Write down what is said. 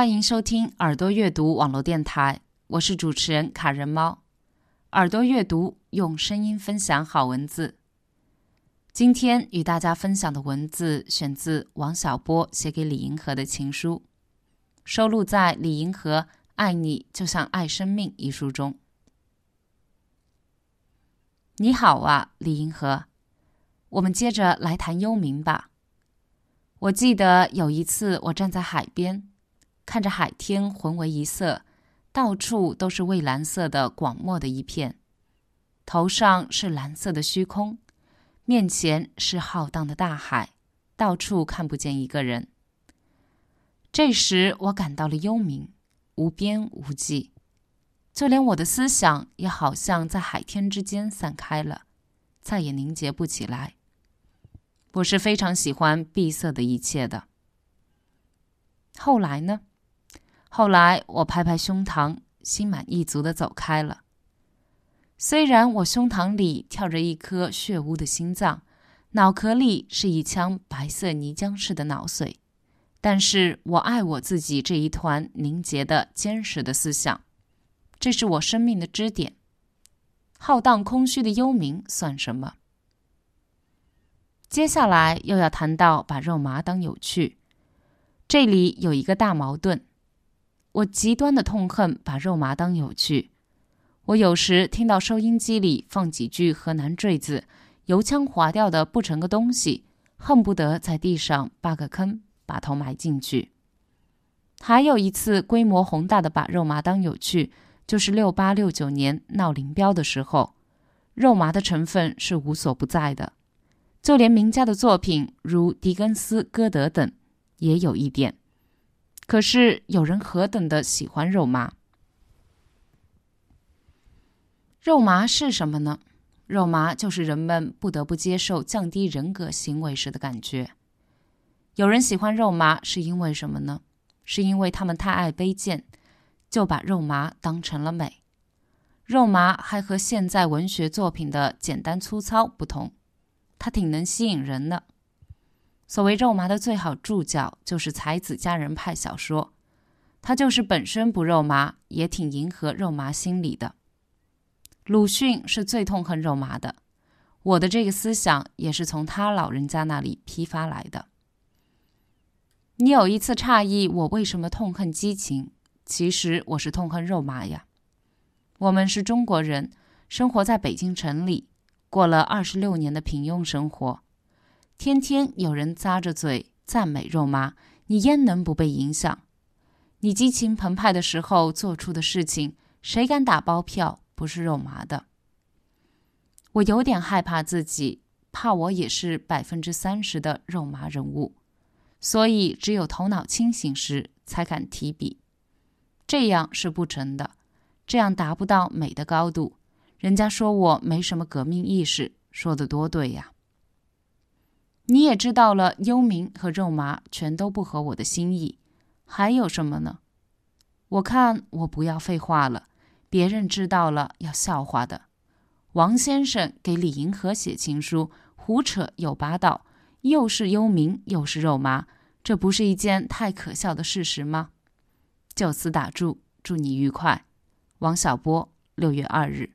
欢迎收听耳朵阅读网络电台，我是主持人卡人猫。耳朵阅读用声音分享好文字。今天与大家分享的文字选自王小波写给李银河的情书，收录在李银河《爱你就像爱生命》一书中。你好啊，李银河，我们接着来谈幽冥吧。我记得有一次，我站在海边，看着海天浑为一色，到处都是蔚蓝色的广漠的一片，头上是蓝色的虚空，面前是浩荡的大海，到处看不见一个人。这时，我感到了幽冥，无边无际，就连我的思想也好像在海天之间散开了，再也凝结不起来。我是非常喜欢闭塞的一切的。后来呢？后来我拍拍胸膛，心满意足的走开了。虽然我胸膛里跳着一颗血污的心脏，脑壳里是一腔白色泥浆似的脑髓，但是我爱我自己这一团凝结的坚实的思想，这是我生命的支点。浩荡空虚的幽冥算什么？接下来又要谈到把肉麻当有趣，这里有一个大矛盾。我极端的痛恨把肉麻当有趣。我有时听到收音机里放几句河南坠子，油腔滑调的不成个东西，恨不得在地上扒个坑，把头埋进去。还有一次规模宏大的把肉麻当有趣，就是六八六九年闹林彪的时候，肉麻的成分是无所不在的。就连名家的作品，如狄更斯、歌德等，也有一点。可是有人何等的喜欢肉麻？肉麻是什么呢？肉麻就是人们不得不接受降低人格行为时的感觉。有人喜欢肉麻是因为什么呢？是因为他们太爱卑贱，就把肉麻当成了美。肉麻还和现在文学作品的简单粗糙不同。它挺能吸引人的。所谓肉麻的最好注脚就是才子佳人派小说，它就是本身不肉麻，也挺迎合肉麻心理的。鲁迅是最痛恨肉麻的，我的这个思想也是从他老人家那里批发来的。你有一次诧异我为什么痛恨激情，其实我是痛恨肉麻呀。我们是中国人，生活在北京城里。过了二十六年的平庸生活，天天有人咂着嘴赞美肉麻，你焉能不被影响？你激情澎湃的时候做出的事情，谁敢打包票不是肉麻的？我有点害怕自己，怕我也是百分之三十的肉麻人物，所以只有头脑清醒时才敢提笔。这样是不成的，这样达不到美的高度。人家说我没什么革命意识，说的多对呀！你也知道了，幽冥和肉麻全都不合我的心意，还有什么呢？我看我不要废话了，别人知道了要笑话的。王先生给李银河写情书，胡扯又八道，又是幽冥又是肉麻，这不是一件太可笑的事实吗？就此打住，祝你愉快。王小波，六月二日。